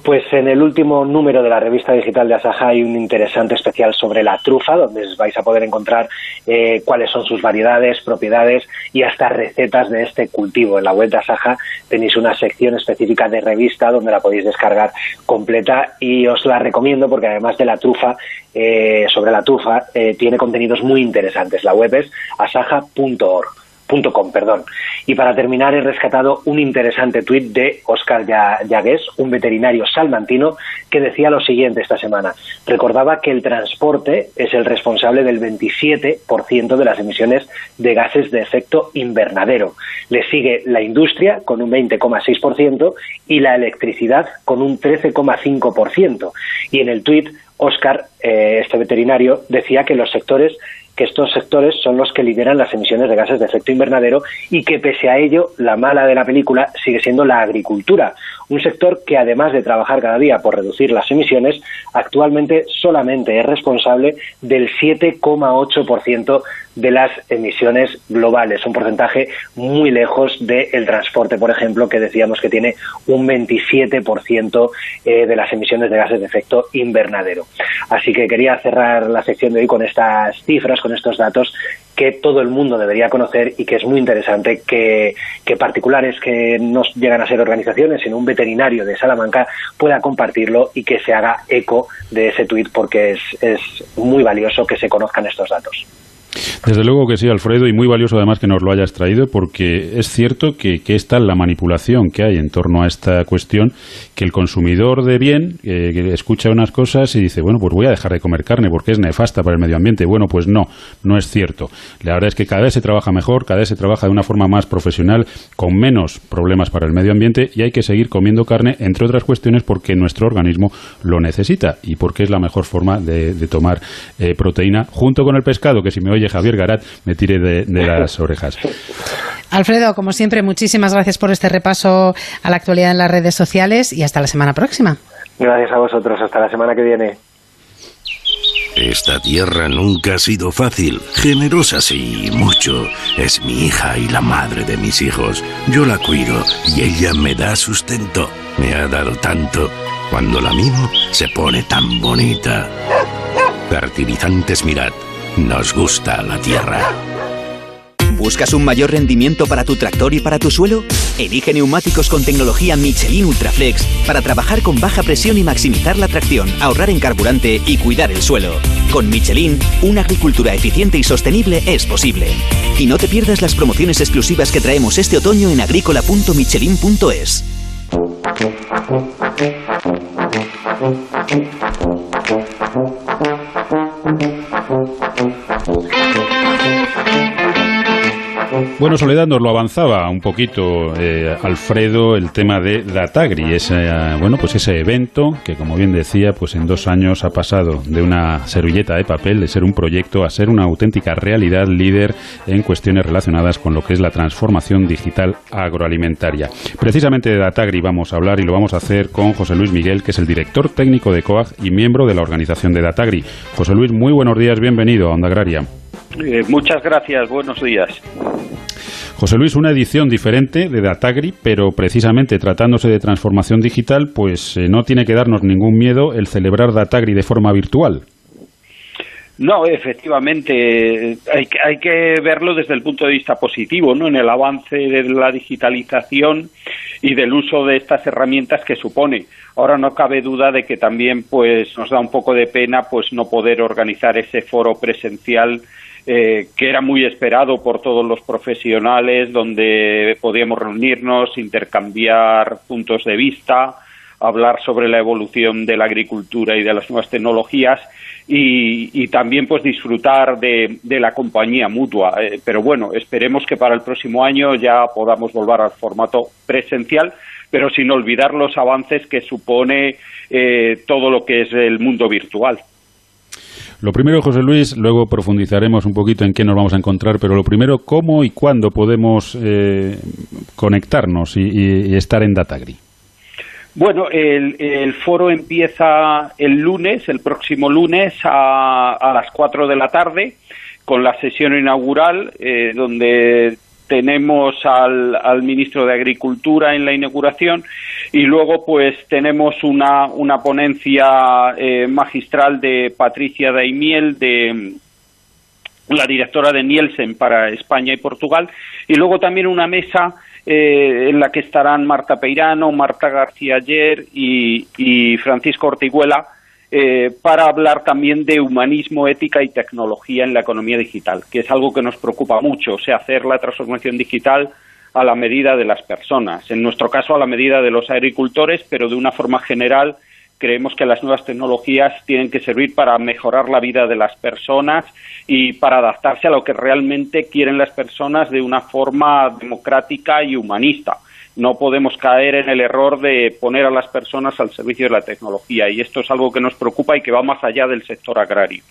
Pues en el último número de la revista digital de Asaja hay un interesante especial sobre la trufa, donde vais a poder encontrar eh, cuáles son sus variedades, propiedades y hasta recetas de este cultivo. En la web de Asaja tenéis una sección específica de revista donde la podéis descargar completa y os la recomiendo porque además de la trufa, eh, sobre la trufa, eh, tiene contenidos muy interesantes. La web es asaja.org perdón. Y para terminar, he rescatado un interesante tuit de Óscar Yagués, un veterinario salmantino, que decía lo siguiente esta semana. Recordaba que el transporte es el responsable del 27% de las emisiones de gases de efecto invernadero. Le sigue la industria con un 20,6% y la electricidad con un 13,5%. Y en el tuit, Óscar, eh, este veterinario, decía que los sectores que estos sectores son los que lideran las emisiones de gases de efecto invernadero y que pese a ello la mala de la película sigue siendo la agricultura, un sector que además de trabajar cada día por reducir las emisiones, actualmente solamente es responsable del 7,8% de las emisiones globales, un porcentaje muy lejos del transporte, por ejemplo, que decíamos que tiene un 27% eh, de las emisiones de gases de efecto invernadero. Así que quería cerrar la sección de hoy con estas cifras, con estos datos que todo el mundo debería conocer y que es muy interesante que, particulares que no llegan a ser organizaciones, sino un veterinario de Salamanca pueda compartirlo y que se haga eco de ese tuit porque es, es muy valioso que se conozcan estos datos. Desde luego que sí, Alfredo, y muy valioso además que nos lo hayas traído, porque es cierto que, que la manipulación que hay en torno a esta cuestión, que el consumidor de bien que escucha unas cosas y dice, bueno, pues voy a dejar de comer carne porque es nefasta para el medio ambiente. Bueno, pues no, no es cierto. La verdad es que cada vez se trabaja mejor, cada vez se trabaja de una forma más profesional, con menos problemas para el medio ambiente, y hay que seguir comiendo carne, entre otras cuestiones, porque nuestro organismo lo necesita y porque es la mejor forma de, tomar eh, proteína, junto con el pescado, que si me oye Javier Garat me tire de, las orejas. Alfredo, como siempre, muchísimas gracias por este repaso a la actualidad en las redes sociales y hasta la semana próxima. Gracias a vosotros, hasta la semana que viene. Esta tierra nunca ha sido fácil, generosa sí, mucho. Es mi hija y la madre de mis hijos. Yo la cuido y ella me da sustento. Me ha dado tanto. Cuando la mimo, se pone tan bonita. Fertilizantes Mirad nos gusta la tierra. ¿Buscas un mayor rendimiento para tu tractor y para tu suelo? Elige neumáticos con tecnología Michelin Ultraflex para trabajar con baja presión y maximizar la tracción, ahorrar en carburante y cuidar el suelo. Con Michelin, una agricultura eficiente y sostenible es posible. Y no te pierdas las promociones exclusivas que traemos este otoño en agrícola.michelin.es. Bueno, Soledad nos lo avanzaba un poquito eh, Alfredo el tema de Datagri, ese, eh, bueno, pues ese evento que como bien decía, pues en dos años ha pasado de una servilleta de papel, de ser un proyecto, a ser una auténtica realidad líder en cuestiones relacionadas con lo que es la transformación digital agroalimentaria. Precisamente de Datagri vamos a hablar y lo vamos a hacer con José Luis Miguel, que es el director técnico de COAG y miembro de la organización de Datagri. José Luis, muy buenos días, bienvenido a Onda Agraria. Eh, muchas gracias, buenos días. José Luis, una edición diferente de Datagri, pero precisamente tratándose de transformación digital, pues eh, no tiene que darnos ningún miedo el celebrar Datagri de forma virtual. No, efectivamente, hay que, hay que verlo desde el punto de vista positivo, ¿no? En el avance de la digitalización y del uso de estas herramientas que supone. Ahora no cabe duda de que también, pues, nos da un poco de pena, pues, no poder organizar ese foro presencial eh, que era muy esperado por todos los profesionales, donde podíamos reunirnos, intercambiar puntos de vista, hablar sobre la evolución de la agricultura y de las nuevas tecnologías y, también pues disfrutar de, la compañía mutua. Eh, pero bueno, esperemos que para el próximo año ya podamos volver al formato presencial, pero sin olvidar los avances que supone eh, todo lo que es el mundo virtual. Lo primero, José Luis, luego profundizaremos un poquito en qué nos vamos a encontrar, pero lo primero, ¿cómo y cuándo podemos eh, conectarnos y estar en Datagri? Bueno, el, foro empieza el lunes, el próximo lunes a, a las 4 de la tarde, con la sesión inaugural, eh, donde tenemos al, al, ministro de Agricultura en la inauguración y luego pues tenemos una, una ponencia eh, magistral de Patricia Daimiel de la directora de Nielsen para España y Portugal. Y luego también una mesa eh, en la que estarán Marta Peirano, Marta García Ayer y, Francisco Ortiguela, eh, para hablar también de humanismo, ética y tecnología en la economía digital, que es algo que nos preocupa mucho, o sea, hacer la transformación digital a la medida de las personas, en nuestro caso a la medida de los agricultores, pero de una forma general creemos que las nuevas tecnologías tienen que servir para mejorar la vida de las personas y para adaptarse a lo que realmente quieren las personas de una forma democrática y humanista. No podemos caer en el error de poner a las personas al servicio de la tecnología y esto es algo que nos preocupa y que va más allá del sector agrario.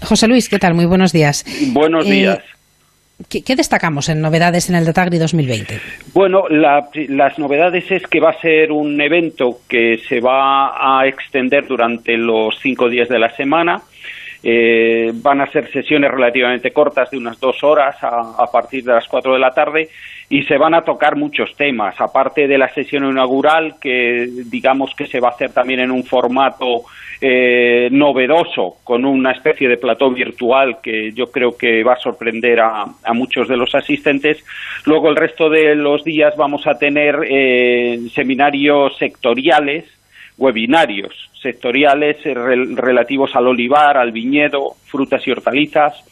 José Luis, ¿qué tal? Muy buenos días. Buenos eh, ¿Qué, destacamos en novedades en el Datagri 2020? Bueno, las novedades es que va a ser un evento que se va a extender durante los cinco días de la semana. Eh, van a ser sesiones relativamente cortas de unas dos horas a, a, partir de las cuatro de la tarde y se van a tocar muchos temas, aparte de la sesión inaugural que digamos que se va a hacer también en un formato eh, novedoso con una especie de plató virtual que yo creo que va a sorprender a, muchos de los asistentes. Luego el resto de los días vamos a tener eh, seminarios sectoriales, webinarios sectoriales eh, relativos al olivar, al viñedo, frutas y hortalizas,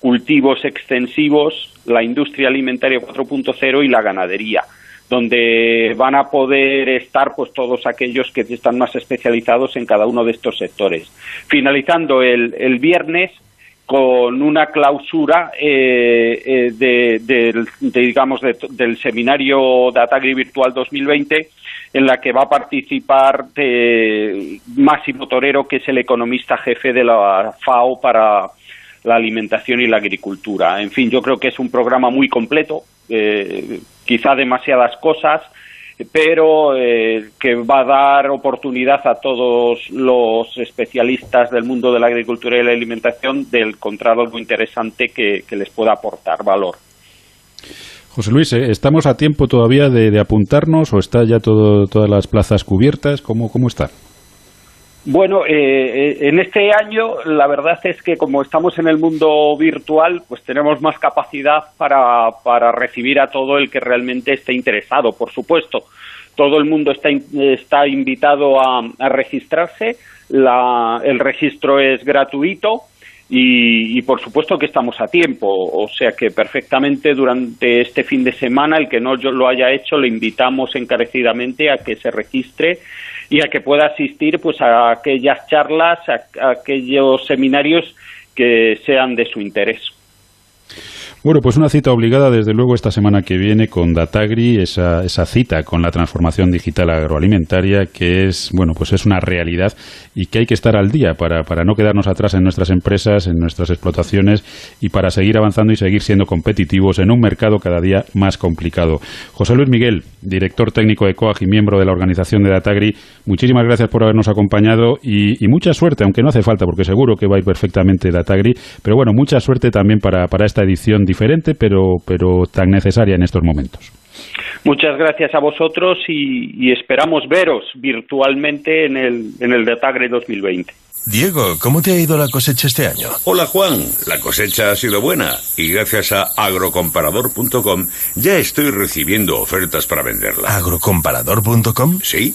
cultivos extensivos, la industria alimentaria 4.0 y la ganadería donde van a poder estar pues todos aquellos que están más especializados en cada uno de estos sectores. Finalizando el, el viernes con una clausura eh, eh, de, digamos del seminario Datagri Virtual 2020 en la que va a participar de Máximo Torero que es el economista jefe de la FAO para la alimentación y la agricultura. En fin, yo creo que es un programa muy completo, eh, quizá demasiadas cosas, pero eh, que va a dar oportunidad a todos los especialistas del mundo de la agricultura y la alimentación de encontrar algo interesante que, les pueda aportar valor. José Luis, ¿eh? ¿estamos a tiempo todavía de, apuntarnos o está ya todo, todas las plazas cubiertas? ¿Cómo, cómo está? Bueno, eh, eh, en este año la verdad es que como estamos en el mundo virtual, pues tenemos más capacidad para, para recibir a todo el que realmente esté interesado, por supuesto. Todo el mundo está, está invitado a, registrarse, el registro es gratuito y, y, por supuesto que estamos a tiempo, o sea que perfectamente durante este fin de semana el que no lo haya hecho le invitamos encarecidamente a que se registre y a que pueda asistir pues a aquellas charlas, a, aquellos seminarios que sean de su interés. Bueno, pues una cita obligada desde luego esta semana que viene con Datagri, esa, esa cita con la transformación digital agroalimentaria que es, bueno, pues es una realidad y que hay que estar al día para, para no quedarnos atrás en nuestras empresas, en nuestras explotaciones y para seguir avanzando y seguir siendo competitivos en un mercado cada día más complicado. José Luis Miguel, director técnico de COAG y miembro de la organización de Datagri, muchísimas gracias por habernos acompañado y, mucha suerte, aunque no hace falta porque seguro que va a ir perfectamente Datagri, pero bueno, mucha suerte también para, para esta edición diferente, pero, pero tan necesaria en estos momentos. Muchas gracias a vosotros y, esperamos veros virtualmente en el, en el 2020. Diego, ¿cómo te ha ido la cosecha este año? Hola Juan, la cosecha ha sido buena y gracias a agrocomparador.com ya estoy recibiendo ofertas para venderla. ¿Agrocomparador.com? Sí.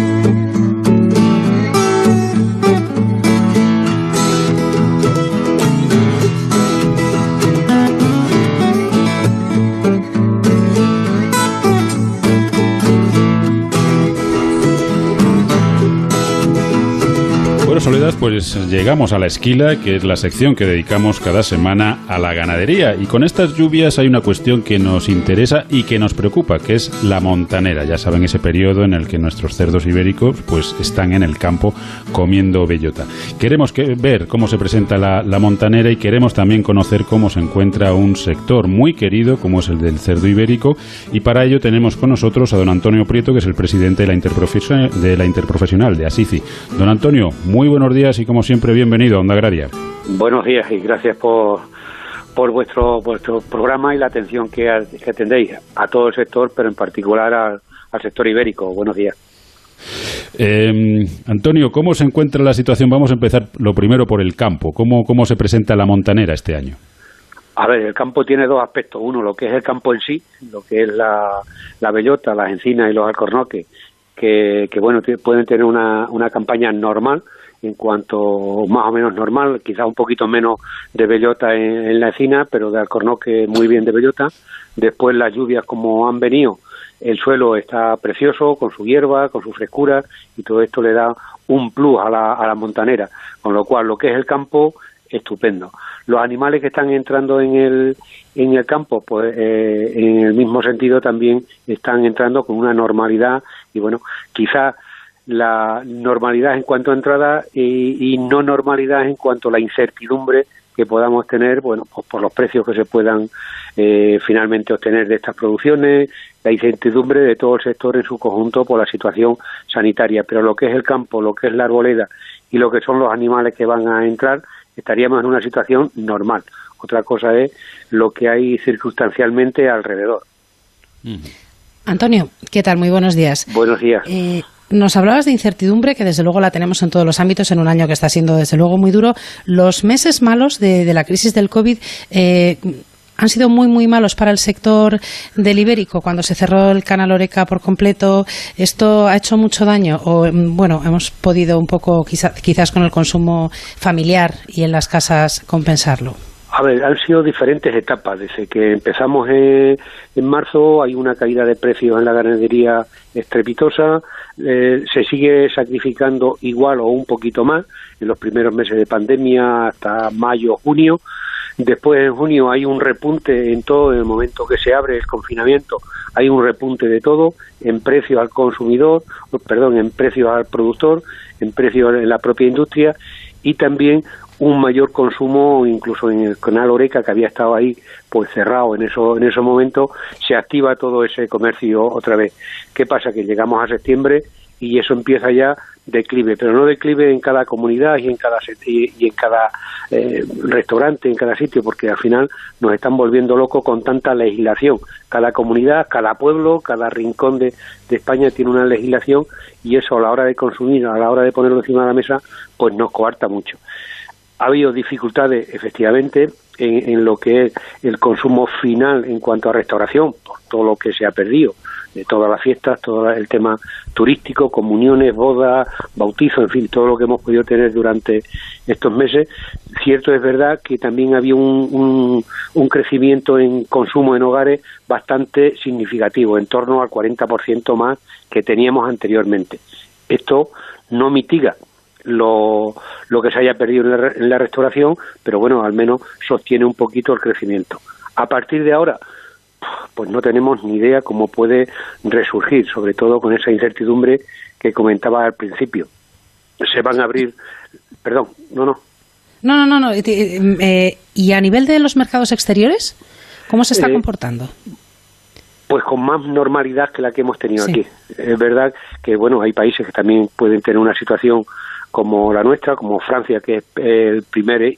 Pues llegamos a la esquila, que es la sección que dedicamos cada semana a la ganadería. Y con estas lluvias hay una cuestión que nos interesa y que nos preocupa, que es la montanera. Ya saben, ese periodo en el que nuestros cerdos ibéricos pues están en el campo comiendo bellota. Queremos que, ver cómo se presenta la, la montanera y queremos también conocer cómo se encuentra un sector muy querido como es el del cerdo ibérico. Y para ello tenemos con nosotros a don Antonio Prieto, que es el presidente de la, interprofesional de, la interprofesional de Asici. Don Antonio, muy buenos días y como siempre bienvenido a Onda Agraria. Buenos días y gracias por, por vuestro, vuestro programa y la atención que, que atendéis a todo el sector, pero en particular al, al sector ibérico. Buenos días. Eh, Antonio, ¿cómo se encuentra la situación? Vamos a empezar lo primero por el campo. ¿Cómo, cómo se presenta la montanera este año? A ver, el campo tiene dos aspectos. Uno, lo que es el campo en sí, lo que es la, la bellota, las encinas y los alcornoques, que, que bueno, pueden tener una, una campaña normal, en cuanto más o menos normal, quizá un poquito menos de bellota en, la encina, pero de alcornoque muy bien de bellota. Después las lluvias como han venido, el suelo está precioso, con su hierba, con su frescura, y todo esto le da un plus a la, a la montanera, con lo cual lo que es el campo, estupendo. Los animales que están entrando en el, en el campo, pues eh, en el mismo sentido también están entrando con una normalidad, y bueno, quizá la normalidad en cuanto a entrada y, y, no normalidad en cuanto a la incertidumbre que podamos tener, bueno, pues por los precios que se puedan eh, finalmente obtener de estas producciones, la incertidumbre de todo el sector en su conjunto por la situación sanitaria. Pero lo que es el campo, lo que es la arboleda y lo que son los animales que van a entrar, estaríamos en una situación normal. Otra cosa es lo que hay circunstancialmente alrededor. Antonio, ¿qué tal? Muy buenos días. Buenos días. Eh, nos hablabas de incertidumbre, que desde luego la tenemos en todos los ámbitos en un año que está siendo desde luego muy duro. Los meses malos de, la crisis del COVID eh, han sido muy, muy malos para el sector del ibérico cuando se cerró el canal Oreca por completo. ¿Esto ha hecho mucho daño? O, bueno, hemos podido un poco, quizá, quizás con el consumo familiar y en las casas, compensarlo. A ver, han sido diferentes etapas. Desde que empezamos en, en marzo hay una caída de precios en la ganadería estrepitosa. Eh, se sigue sacrificando igual o un poquito más. En los primeros meses de pandemia hasta mayo, junio. Después en junio hay un repunte en todo, en el momento que se abre el confinamiento, hay un repunte de todo. En precios al consumidor, perdón, en precios al productor, en precios en la propia industria. Y también un mayor consumo incluso en el canal Oreca que había estado ahí pues cerrado. En eso en esos momentos se activa todo ese comercio otra vez. Qué pasa que llegamos a septiembre y eso empieza ya declive pero no declive en cada comunidad y en cada y en cada eh, restaurante en cada sitio porque al final nos están volviendo locos con tanta legislación. Cada comunidad cada pueblo cada rincón de, de España tiene una legislación y eso a la hora de consumir a la hora de ponerlo encima de la mesa pues nos coarta mucho. Ha habido dificultades, efectivamente, en, en, lo que es el consumo final en cuanto a restauración, por todo lo que se ha perdido, de todas las fiestas, todo el tema turístico, comuniones, bodas, bautizos, en fin, todo lo que hemos podido tener durante estos meses. Cierto es verdad que también había un, un, un crecimiento en consumo en hogares bastante significativo, en torno al 40% más que teníamos anteriormente. Esto no mitiga lo, lo, que se haya perdido en la, en la, restauración, pero bueno, al menos sostiene un poquito el crecimiento. A partir de ahora, pues no tenemos ni idea cómo puede resurgir, sobre todo con esa incertidumbre que comentaba al principio. Se van a abrir, perdón, no, no. No, no, no, no. Eh, ¿Y a nivel de los mercados exteriores, cómo se está eh, comportando? pues con más normalidad que la que hemos tenido aquí. Es verdad que, bueno, hay países que también pueden tener una situación como la nuestra, como Francia, que es el primer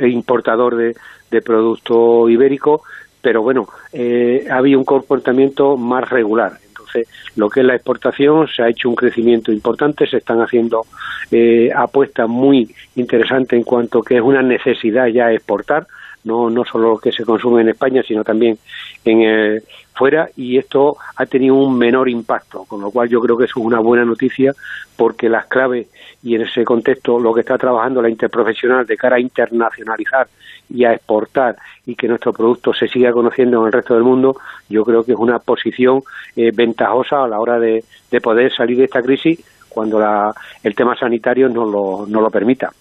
importador de, de producto ibérico, pero bueno, eh, había un comportamiento más regular. Entonces, lo que es la exportación se ha hecho un crecimiento importante, se están haciendo eh, apuestas muy interesantes en cuanto que es una necesidad ya exportar, no, no solo lo que se consume en España, sino también en eh, fuera, y esto ha tenido un menor impacto, con lo cual yo creo que eso es una buena noticia, porque las claves y en ese contexto lo que está trabajando la interprofesional de cara a internacionalizar y a exportar y que nuestro producto se siga conociendo en el resto del mundo, yo creo que es una posición eh, ventajosa a la hora de, de, poder salir de esta crisis cuando la, el tema sanitario no lo, no lo permita.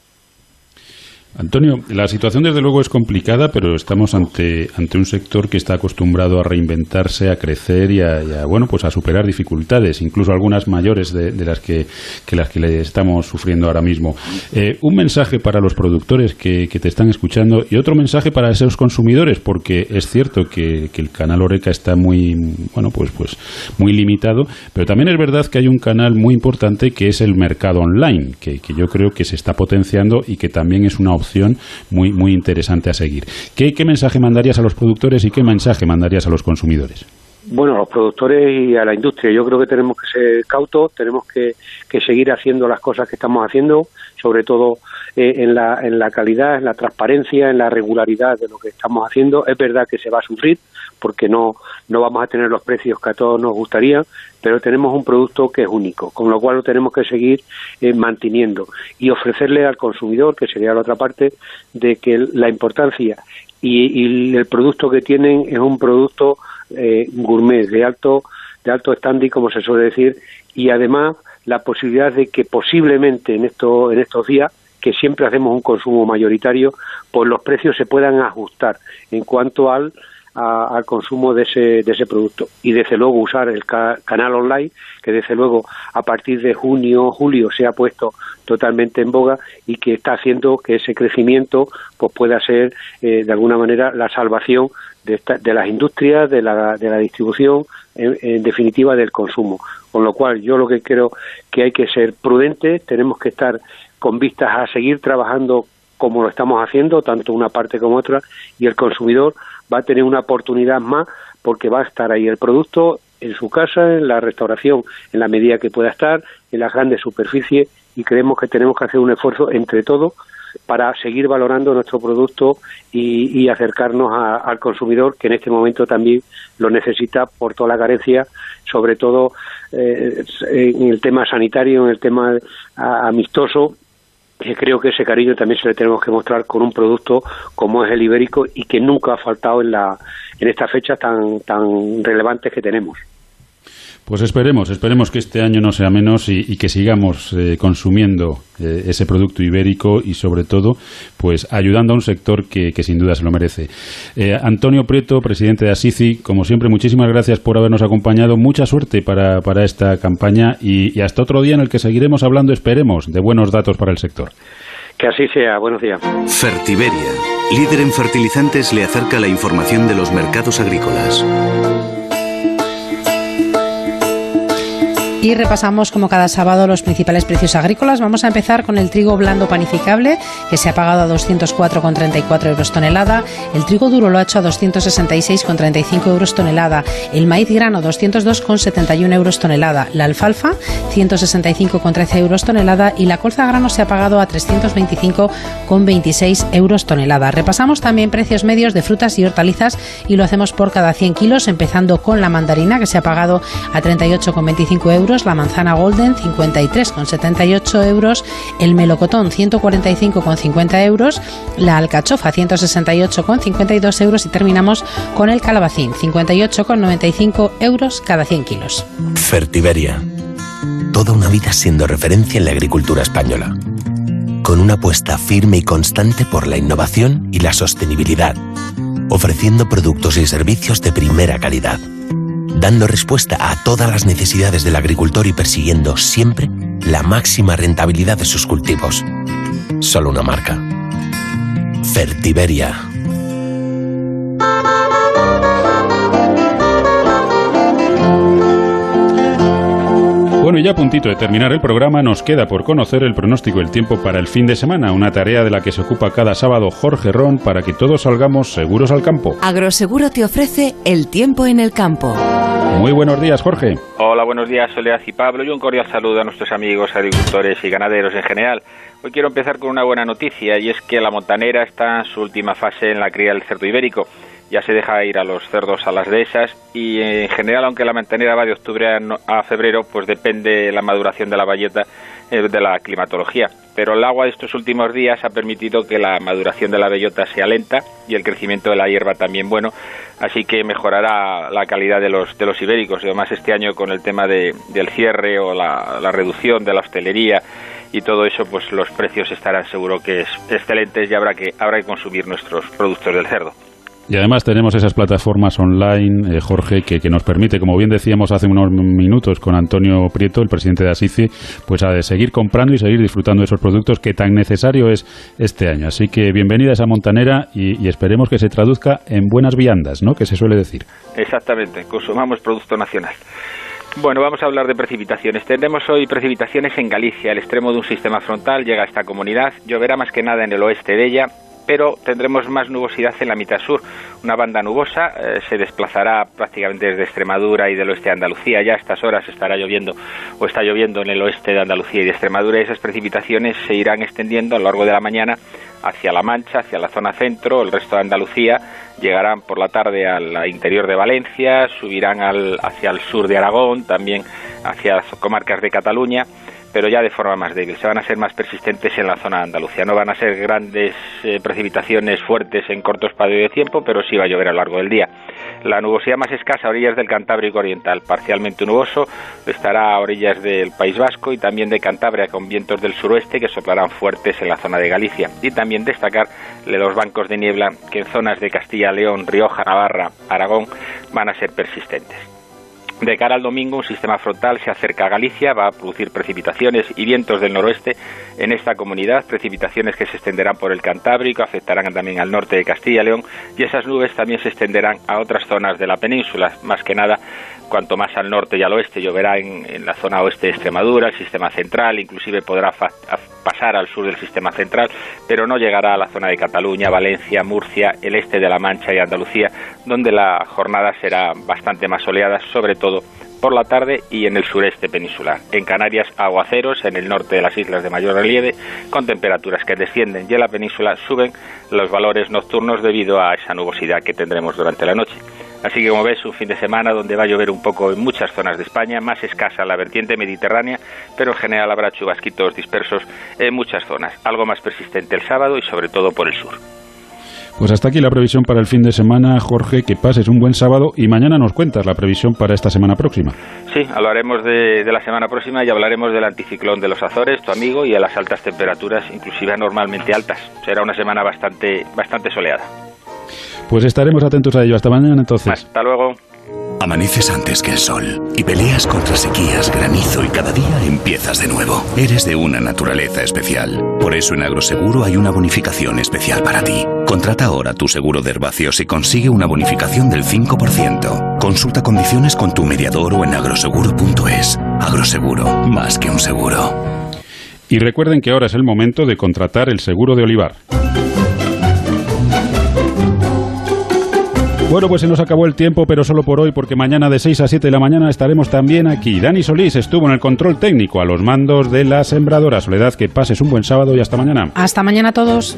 Antonio, la situación desde luego es complicada, pero estamos ante, ante un sector que está acostumbrado a reinventarse, a crecer y a, bueno, pues a superar dificultades, incluso algunas mayores de, las que, las que le estamos sufriendo ahora mismo. Eh, un mensaje para los productores que, te están escuchando y otro mensaje para esos consumidores, porque es cierto que, el canal Oreca está muy, bueno, pues, pues muy limitado, pero también es verdad que hay un canal muy importante que es el mercado online, que, que yo creo que se está potenciando y que también es una opción muy, muy interesante a seguir. ¿Qué, ¿Qué mensaje mandarías a los productores y qué mensaje mandarías a los consumidores? Bueno, a los productores y a la industria. Yo creo que tenemos que ser cautos, tenemos que, que seguir haciendo las cosas que estamos haciendo, sobre todo eh, en, la, en la calidad, en la transparencia, en la regularidad de lo que estamos haciendo. Es verdad que se va a sufrir porque no, no vamos a tener los precios que a todos nos gustaría, pero tenemos un producto que es único, con lo cual lo tenemos que seguir eh, manteniendo y ofrecerle al consumidor, que sería la otra parte, de que la importancia y, y el producto que tienen es un producto eh, gourmet de alto de alto standing, como se suele decir, y además la posibilidad de que posiblemente en, esto, en estos días, que siempre hacemos un consumo mayoritario, pues los precios se puedan ajustar en cuanto al, al consumo de ese, de ese producto. Y desde luego usar el canal online, que desde luego a partir de junio, julio se ha puesto totalmente en boga y que está haciendo que ese crecimiento pues pueda ser eh, de alguna manera la salvación de, de las industrias, de la, de la distribución, en, definitiva del consumo. Con lo cual, yo lo que creo que hay que ser prudentes, tenemos que estar con vistas a seguir trabajando como lo estamos haciendo, tanto una parte como otra, y el consumidor va a tener una oportunidad más porque va a estar ahí el producto en su casa, en la restauración, en la medida que pueda estar, en las grandes superficies, y creemos que tenemos que hacer un esfuerzo entre todos para seguir valorando nuestro producto y, acercarnos al consumidor que en este momento también lo necesita por toda la carencia, sobre todo eh, en el tema sanitario, en el tema amistoso creo que ese cariño también se le tenemos que mostrar con un producto como es el ibérico y que nunca ha faltado en la en estas fechas tan tan relevantes que tenemos. Pues esperemos, esperemos que este año no sea menos y, que sigamos eh, consumiendo eh, ese producto ibérico y sobre todo, pues ayudando a un sector que, sin duda se lo merece. Eh, Antonio Prieto, presidente de Asisi, como siempre, muchísimas gracias por habernos acompañado. Mucha suerte para, esta campaña y, y hasta otro día en el que seguiremos hablando, esperemos, de buenos datos para el sector. Que así sea. Buenos días. Fertiberia, líder en fertilizantes, le acerca la información de los mercados agrícolas. Y repasamos como cada sábado los principales precios agrícolas. Vamos a empezar con el trigo blando panificable, que se ha pagado a 204,34 euros tonelada. El trigo duro lo ha hecho a 266,35 euros tonelada. El maíz grano 202,71 euros tonelada. La alfalfa 165,13 euros tonelada. Y la colza grano se ha pagado a 325,26 euros tonelada. Repasamos también precios medios de frutas y hortalizas y lo hacemos por cada 100 kilos, empezando con la mandarina, que se ha pagado a 38,25 euros la manzana golden 53,78 euros, el melocotón 145,50 euros, la alcachofa 168,52 euros y terminamos con el calabacín 58,95 euros cada 100 kilos. Fertiberia. Toda una vida siendo referencia en la agricultura española. Con una apuesta firme y constante por la innovación y la sostenibilidad, ofreciendo productos y servicios de primera calidad dando respuesta a todas las necesidades del agricultor y persiguiendo siempre la máxima rentabilidad de sus cultivos. Solo una marca. Fertiberia. Bueno, y ya a puntito de terminar el programa, nos queda por conocer el pronóstico del tiempo para el fin de semana, una tarea de la que se ocupa cada sábado Jorge Ron para que todos salgamos seguros al campo. Agroseguro te ofrece el tiempo en el campo. Muy buenos días, Jorge. Hola, buenos días, Soledad y Pablo, y un cordial saludo a nuestros amigos agricultores y ganaderos en general. Hoy quiero empezar con una buena noticia, y es que la montanera está en su última fase en la cría del cerdo ibérico ya se deja ir a los cerdos a las dehesas y en general, aunque la mantenera va de octubre a, febrero, pues depende la maduración de la eh, de la climatología. Pero el agua de estos últimos días ha permitido que la maduración de la bellota sea lenta y el crecimiento de la hierba también bueno, así que mejorará la calidad de los, de los ibéricos. Y además este año con el tema de, del cierre o la, la reducción de la hostelería y todo eso, pues los precios estarán seguro que es excelentes y habrá que, habrá que consumir nuestros productos del cerdo. Y además tenemos esas plataformas online, eh, Jorge, que, nos permite, como bien decíamos hace unos minutos con Antonio Prieto, el presidente de Asici, pues a seguir comprando y seguir disfrutando de esos productos que tan necesario es este año. Así que bienvenida a esa montanera y, esperemos que se traduzca en buenas viandas, ¿no? Que se suele decir. Exactamente, consumamos producto nacional. Bueno, vamos a hablar de precipitaciones. Tendremos hoy precipitaciones en Galicia. El extremo de un sistema frontal llega a esta comunidad. Lloverá más que nada en el oeste de ella pero tendremos más nubosidad en la mitad sur. Una banda nubosa eh, se desplazará prácticamente desde Extremadura y del oeste de Andalucía. Ya a estas horas estará lloviendo o está lloviendo en el oeste de Andalucía y de Extremadura esas precipitaciones se irán extendiendo a lo largo de la mañana hacia La Mancha, hacia la zona centro, el resto de Andalucía, llegarán por la tarde al interior de Valencia, subirán hacia el sur de Aragón, también hacia las comarcas de Cataluña pero ya de forma más débil. Se van a ser más persistentes en la zona de Andalucía. No van a ser grandes eh, precipitaciones fuertes en cortos periodos de tiempo, pero sí va a llover a lo largo del día. La nubosidad más escasa a orillas del Cantábrico Oriental, parcialmente nuboso, estará a orillas del País Vasco y también de Cantabria con vientos del suroeste que soplarán fuertes en la zona de Galicia. Y también destacar los bancos de niebla que en zonas de Castilla, León, Rioja, Navarra, Aragón van a ser persistentes. De cara al domingo, un sistema frontal se acerca a Galicia, va a producir precipitaciones y vientos del noroeste en esta comunidad, precipitaciones que se extenderán por el Cantábrico, afectarán también al norte de Castilla y León y esas nubes también se extenderán a otras zonas de la península, más que nada cuanto más al norte y al oeste lloverá en, la zona oeste de Extremadura, el sistema central, inclusive podrá pasar al sur del sistema central, pero no llegará a la zona de Cataluña, Valencia, Murcia, el este de la Mancha y Andalucía, donde la jornada será bastante más soleada, sobre todo por la tarde y en el sureste peninsular. En Canarias, aguaceros, en el norte de las islas de mayor relieve, con temperaturas que descienden y en la península suben los valores nocturnos debido a esa nubosidad que tendremos durante la noche. Así que como ves, un fin de semana donde va a llover un poco en muchas zonas de España, más escasa la vertiente mediterránea, pero en general habrá chubasquitos dispersos en muchas zonas, algo más persistente el sábado y sobre todo por el sur. Pues hasta aquí la previsión para el fin de semana, Jorge, que pases un buen sábado y mañana nos cuentas la previsión para esta semana próxima. Sí, hablaremos de, de la semana próxima y hablaremos del anticiclón de los Azores, tu amigo, y a las altas temperaturas, inclusive anormalmente altas. Será una semana bastante, bastante soleada. Pues estaremos atentos a ello. Hasta mañana entonces. Hasta luego. Amaneces antes que el sol y peleas contra sequías, granizo y cada día empiezas de nuevo. Eres de una naturaleza especial. Por eso en Agroseguro hay una bonificación especial para ti. Contrata ahora tu seguro de herbáceos y consigue una bonificación del 5%. Consulta condiciones con tu mediador o en agroseguro.es. Agroseguro, más que un seguro. Y recuerden que ahora es el momento de contratar el seguro de olivar. Bueno, pues se nos acabó el tiempo, pero solo por hoy, porque mañana de 6 a 7 de la mañana estaremos también aquí. Dani Solís estuvo en el control técnico a los mandos de la sembradora. Soledad, que pases un buen sábado y hasta mañana. Hasta mañana a todos.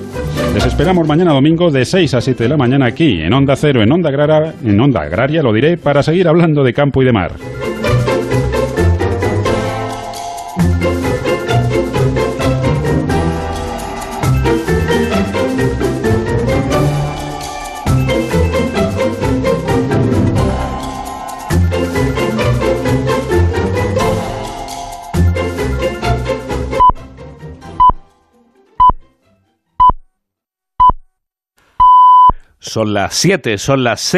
Les esperamos mañana domingo de 6 a 7 de la mañana aquí, en Onda Cero, en Onda Agraria, en Onda Agraria, lo diré, para seguir hablando de campo y de mar. Son las 7, son las 6.